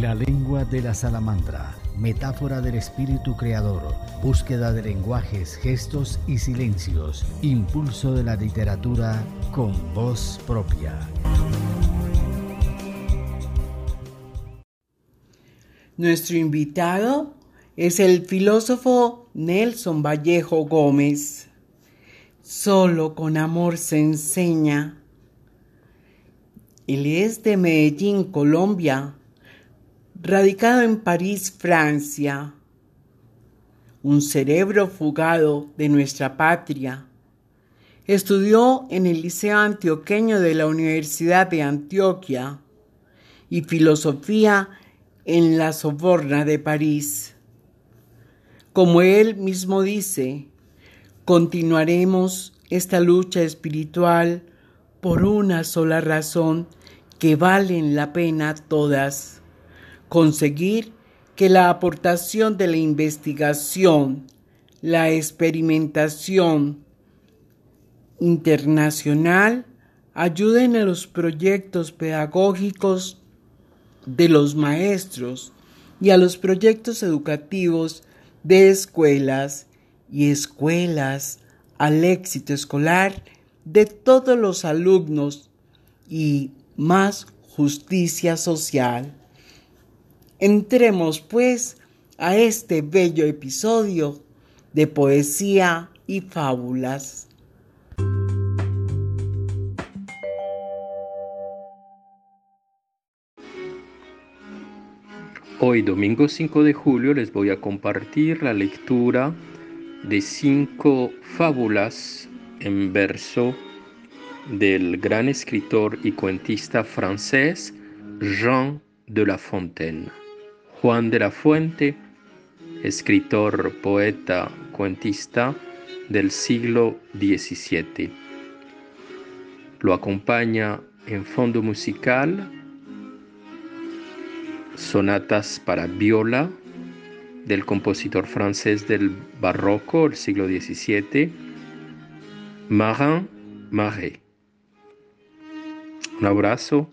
La lengua de la salamandra, metáfora del espíritu creador, búsqueda de lenguajes, gestos y silencios, impulso de la literatura con voz propia. Nuestro invitado es el filósofo Nelson Vallejo Gómez. Solo con amor se enseña. Él es de Medellín, Colombia, radicado en París, Francia. Un cerebro fugado de nuestra patria. Estudió en el Liceo Antioqueño de la Universidad de Antioquia y filosofía en la Soborna de París. Como él mismo dice, continuaremos esta lucha espiritual por una sola razón que valen la pena todas, conseguir que la aportación de la investigación, la experimentación internacional ayuden a los proyectos pedagógicos de los maestros y a los proyectos educativos de escuelas y escuelas al éxito escolar de todos los alumnos y más justicia social. Entremos pues a este bello episodio de poesía y fábulas. Hoy, domingo 5 de julio, les voy a compartir la lectura de cinco fábulas en verso del gran escritor y cuentista francés Jean de La Fontaine. Juan de la Fuente, escritor, poeta, cuentista del siglo XVII. Lo acompaña en fondo musical sonatas para viola del compositor francés del barroco, el siglo XVII, Marin Marais. Un abrazo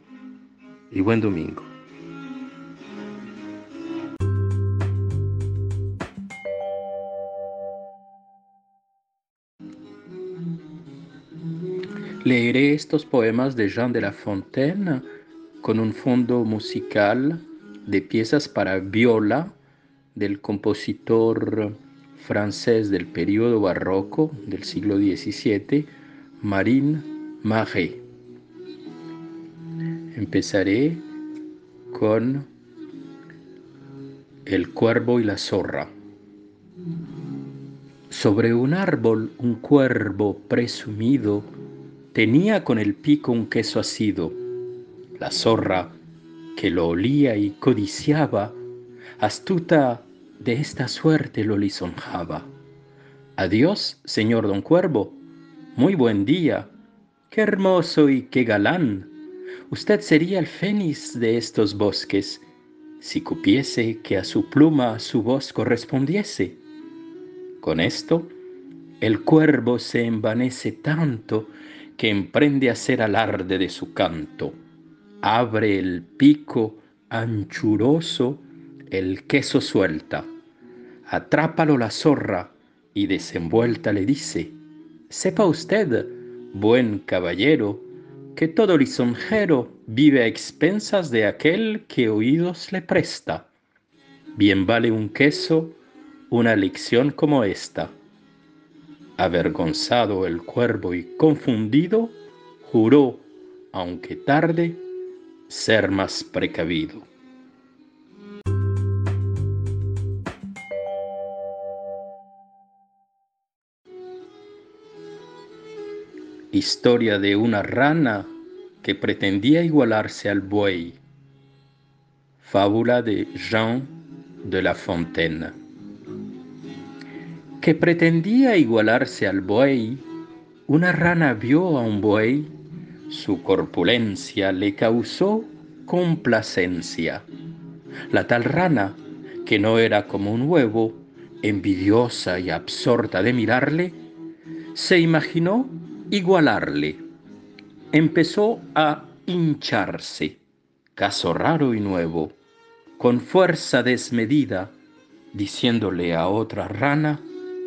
y buen domingo. Leeré estos poemas de Jean de La Fontaine con un fondo musical de piezas para viola del compositor francés del periodo barroco del siglo XVII, Marin Marais. Empezaré con El cuervo y la zorra. Sobre un árbol un cuervo presumido tenía con el pico un queso asido. La zorra que lo olía y codiciaba, astuta de esta suerte lo lisonjaba. Adiós, señor don Cuervo, muy buen día, qué hermoso y qué galán. Usted sería el fénix de estos bosques, si cupiese que a su pluma su voz correspondiese. Con esto, el cuervo se envanece tanto que emprende a hacer alarde de su canto abre el pico anchuroso, el queso suelta. Atrápalo la zorra y desenvuelta le dice, sepa usted, buen caballero, que todo lisonjero vive a expensas de aquel que oídos le presta. Bien vale un queso una lección como esta. Avergonzado el cuervo y confundido, juró, aunque tarde, ser más precavido. Historia de una rana que pretendía igualarse al buey. Fábula de Jean de La Fontaine. Que pretendía igualarse al buey, una rana vio a un buey su corpulencia le causó complacencia. La tal rana, que no era como un huevo, envidiosa y absorta de mirarle, se imaginó igualarle. Empezó a hincharse, caso raro y nuevo, con fuerza desmedida, diciéndole a otra rana,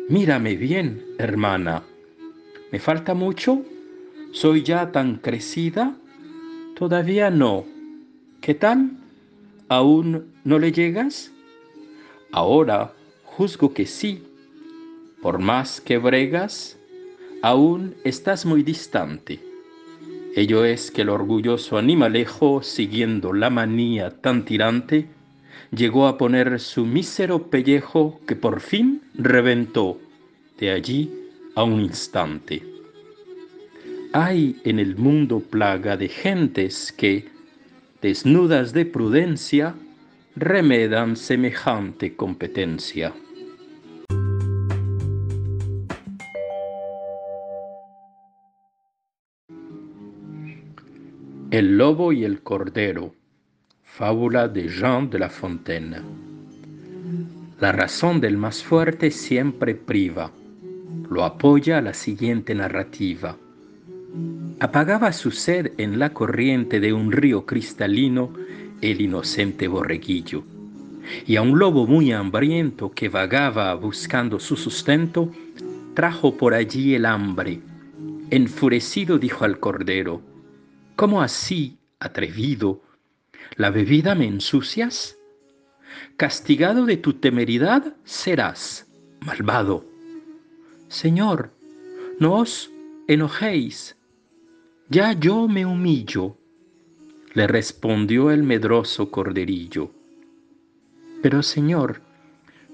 mírame bien, hermana, ¿me falta mucho? ¿Soy ya tan crecida? Todavía no. ¿Qué tal? ¿Aún no le llegas? Ahora juzgo que sí. Por más que bregas, aún estás muy distante. Ello es que el orgulloso animalejo, siguiendo la manía tan tirante, llegó a poner su mísero pellejo que por fin reventó de allí a un instante. Hay en el mundo plaga de gentes que, desnudas de prudencia, remedan semejante competencia. El lobo y el cordero Fábula de Jean de La Fontaine. La razón del más fuerte siempre priva. Lo apoya la siguiente narrativa. Apagaba su sed en la corriente de un río cristalino el inocente borreguillo. Y a un lobo muy hambriento que vagaba buscando su sustento, trajo por allí el hambre. Enfurecido dijo al cordero, ¿Cómo así, atrevido, la bebida me ensucias? Castigado de tu temeridad serás, malvado. Señor, no os enojéis, ya yo me humillo, le respondió el medroso corderillo. Pero Señor,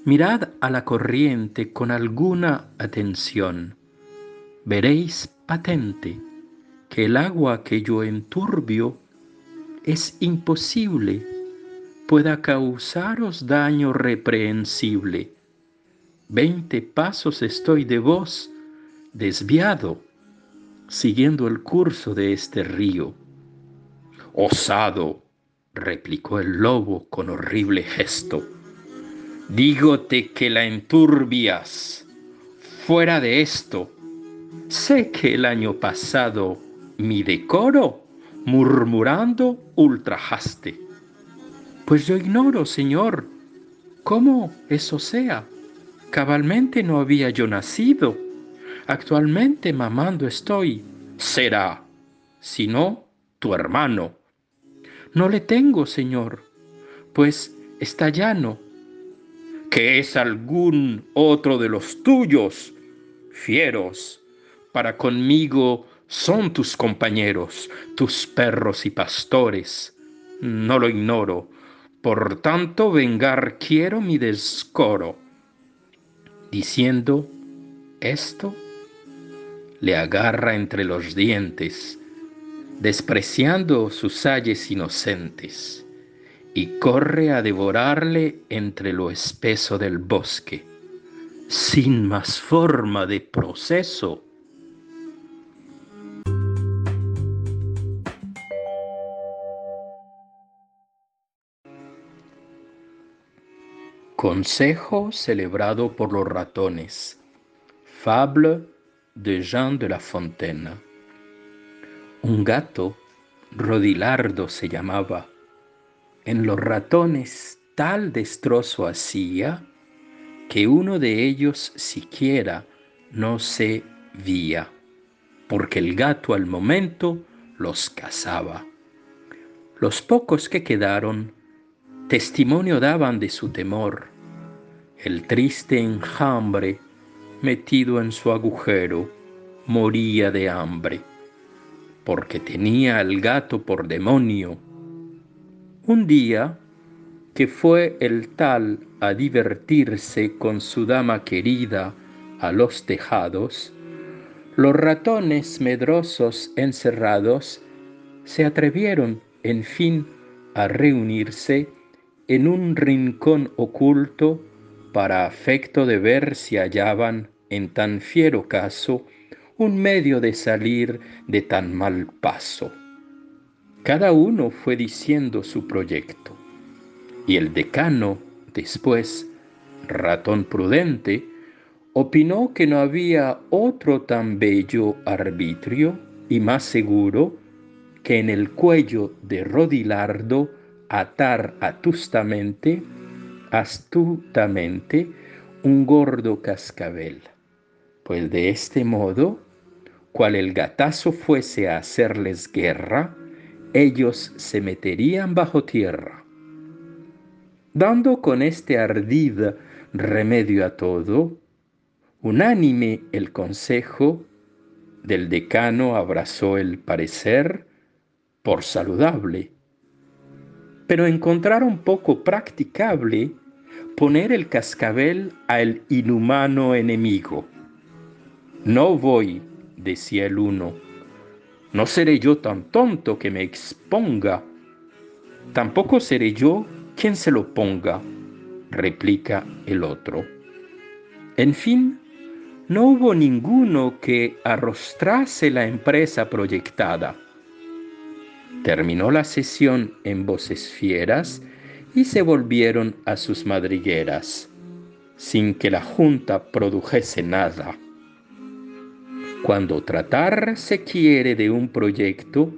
mirad a la corriente con alguna atención. Veréis patente que el agua que yo enturbio es imposible pueda causaros daño reprehensible. Veinte pasos estoy de vos, desviado, siguiendo el curso de este río. Osado, replicó el lobo con horrible gesto, dígote que la enturbias. Fuera de esto, sé que el año pasado mi decoro murmurando ultrajaste. Pues yo ignoro, Señor, cómo eso sea. Cabalmente no había yo nacido. Actualmente mamando estoy. Será, si no, tu hermano. No le tengo, Señor, pues está llano. Que es algún otro de los tuyos, fieros, para conmigo son tus compañeros, tus perros y pastores. No lo ignoro. Por tanto, vengar quiero mi descoro. Diciendo esto, le agarra entre los dientes, despreciando sus ayes inocentes, y corre a devorarle entre lo espeso del bosque, sin más forma de proceso Consejo celebrado por los ratones. Fable de Jean de La Fontaine. Un gato, Rodilardo se llamaba, en los ratones tal destrozo hacía que uno de ellos siquiera no se vía, porque el gato al momento los cazaba. Los pocos que quedaron testimonio daban de su temor el triste enjambre, metido en su agujero, moría de hambre, porque tenía al gato por demonio. Un día, que fue el tal a divertirse con su dama querida a los tejados, los ratones medrosos encerrados se atrevieron, en fin, a reunirse en un rincón oculto para afecto de ver si hallaban en tan fiero caso un medio de salir de tan mal paso. Cada uno fue diciendo su proyecto, y el decano, después, ratón prudente, opinó que no había otro tan bello arbitrio y más seguro que en el cuello de Rodilardo atar astutamente, astutamente un gordo cascabel, pues de este modo, cual el gatazo fuese a hacerles guerra, ellos se meterían bajo tierra. Dando con este ardid remedio a todo, unánime el consejo del decano abrazó el parecer por saludable, pero encontraron poco practicable poner el cascabel al inhumano enemigo. No voy, decía el uno, no seré yo tan tonto que me exponga, tampoco seré yo quien se lo ponga, replica el otro. En fin, no hubo ninguno que arrostrase la empresa proyectada. Terminó la sesión en voces fieras y se volvieron a sus madrigueras, sin que la junta produjese nada. Cuando tratar se quiere de un proyecto,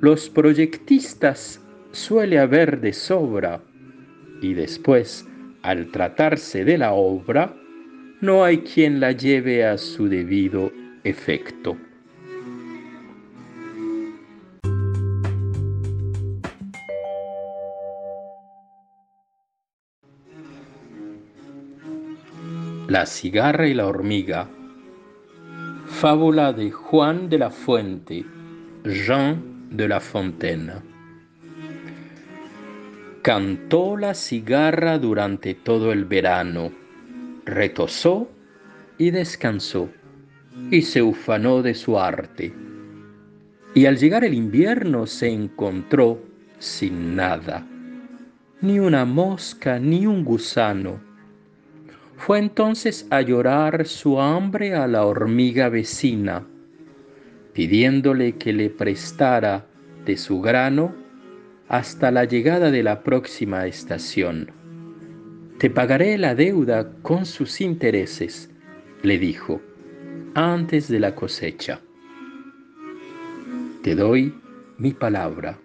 los proyectistas suele haber de sobra y después, al tratarse de la obra, no hay quien la lleve a su debido efecto. La cigarra y la hormiga. Fábula de Juan de la Fuente, Jean de la Fontaine. Cantó la cigarra durante todo el verano, retosó y descansó, y se ufanó de su arte. Y al llegar el invierno se encontró sin nada, ni una mosca ni un gusano fue entonces a llorar su hambre a la hormiga vecina, pidiéndole que le prestara de su grano hasta la llegada de la próxima estación. Te pagaré la deuda con sus intereses, le dijo, antes de la cosecha. Te doy mi palabra.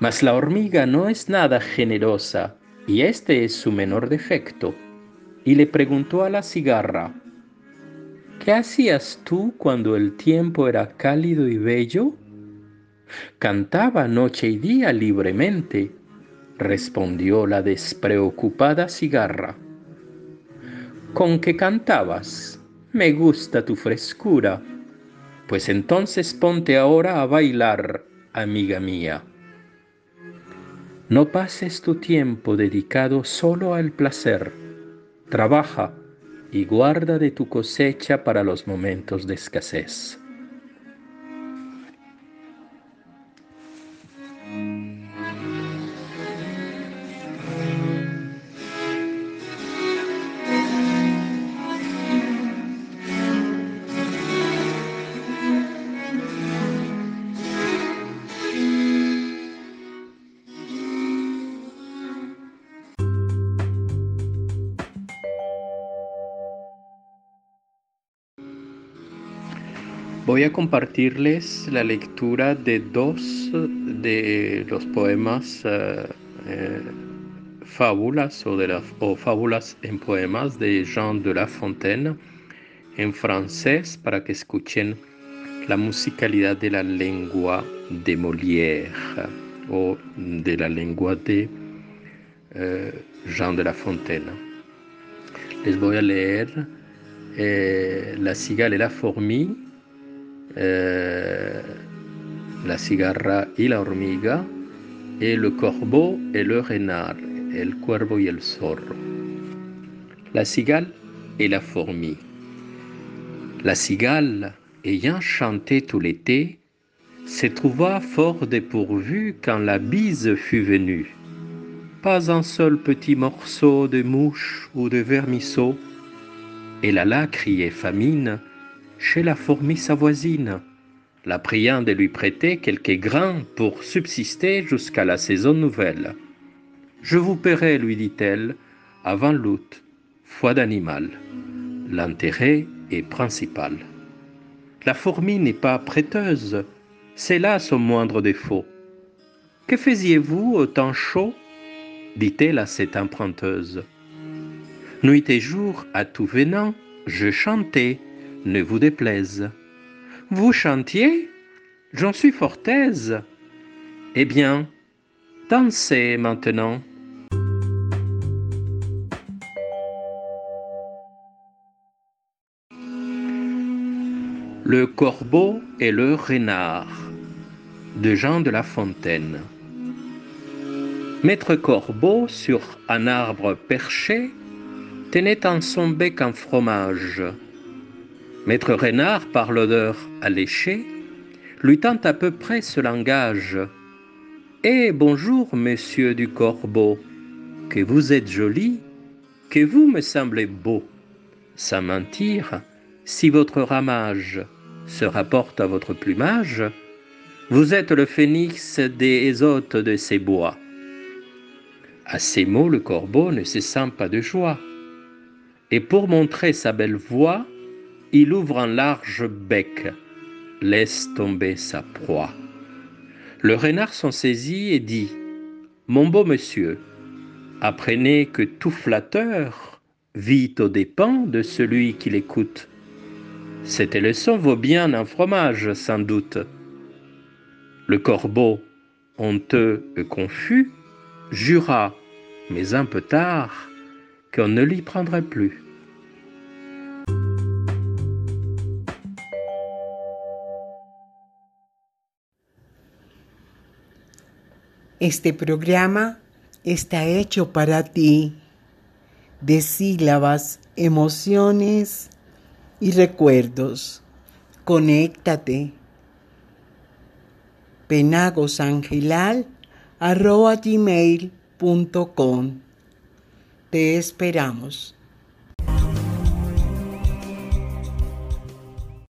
Mas la hormiga no es nada generosa y este es su menor defecto, y le preguntó a la cigarra, ¿qué hacías tú cuando el tiempo era cálido y bello? Cantaba noche y día libremente, respondió la despreocupada cigarra. ¿Con qué cantabas? Me gusta tu frescura. Pues entonces ponte ahora a bailar, amiga mía. No pases tu tiempo dedicado solo al placer. Trabaja y guarda de tu cosecha para los momentos de escasez. Voy a compartirles la lectura de dos de los poemas eh, eh, fábulas o, de o fábulas en poemas de Jean de La Fontaine en francés para que escuchen la musicalidad de la lengua de Molière o de la lengua de eh, Jean de La Fontaine. Les voy a leer La cigale et la fourmi euh, la cigarra y la hormiga, et le corbeau et le renard, el cuervo y el zorro. La cigale et la fourmi. La cigale, ayant chanté tout l'été, se trouva fort dépourvue quand la bise fut venue. Pas un seul petit morceau de mouche ou de vermisseau. Elle alla crier famine chez la fourmi sa voisine, la priant de lui prêter quelques grains pour subsister jusqu'à la saison nouvelle. Je vous paierai, lui dit-elle, avant l'août, foi d'animal. L'intérêt est principal. La fourmi n'est pas prêteuse, c'est là son moindre défaut. Que faisiez-vous au temps chaud? dit-elle à cette emprunteuse. Nuit et jour, à tout venant, je chantais, ne vous déplaise. Vous chantiez J'en suis fort aise. Eh bien, dansez maintenant. Le corbeau et le renard de Jean de La Fontaine. Maître Corbeau, sur un arbre perché, tenait en son bec un fromage. Maître Renard, par l'odeur alléchée, lui tend à peu près ce langage. Eh bonjour, monsieur du Corbeau, que vous êtes joli, que vous me semblez beau. Sans mentir, si votre ramage se rapporte à votre plumage, vous êtes le phénix des hôtes de ces bois. À ces mots, le corbeau ne se sent pas de joie. Et pour montrer sa belle voix, il ouvre un large bec, laisse tomber sa proie. Le renard s'en saisit et dit Mon beau monsieur, apprenez que tout flatteur vit aux dépens de celui qui l'écoute. Cette leçon vaut bien un fromage, sans doute. Le corbeau, honteux et confus, jura, mais un peu tard, qu'on ne l'y prendrait plus. Este programa está hecho para ti de sílabas, emociones y recuerdos. Conéctate. penagosangelal arroba gmail.com. Te esperamos.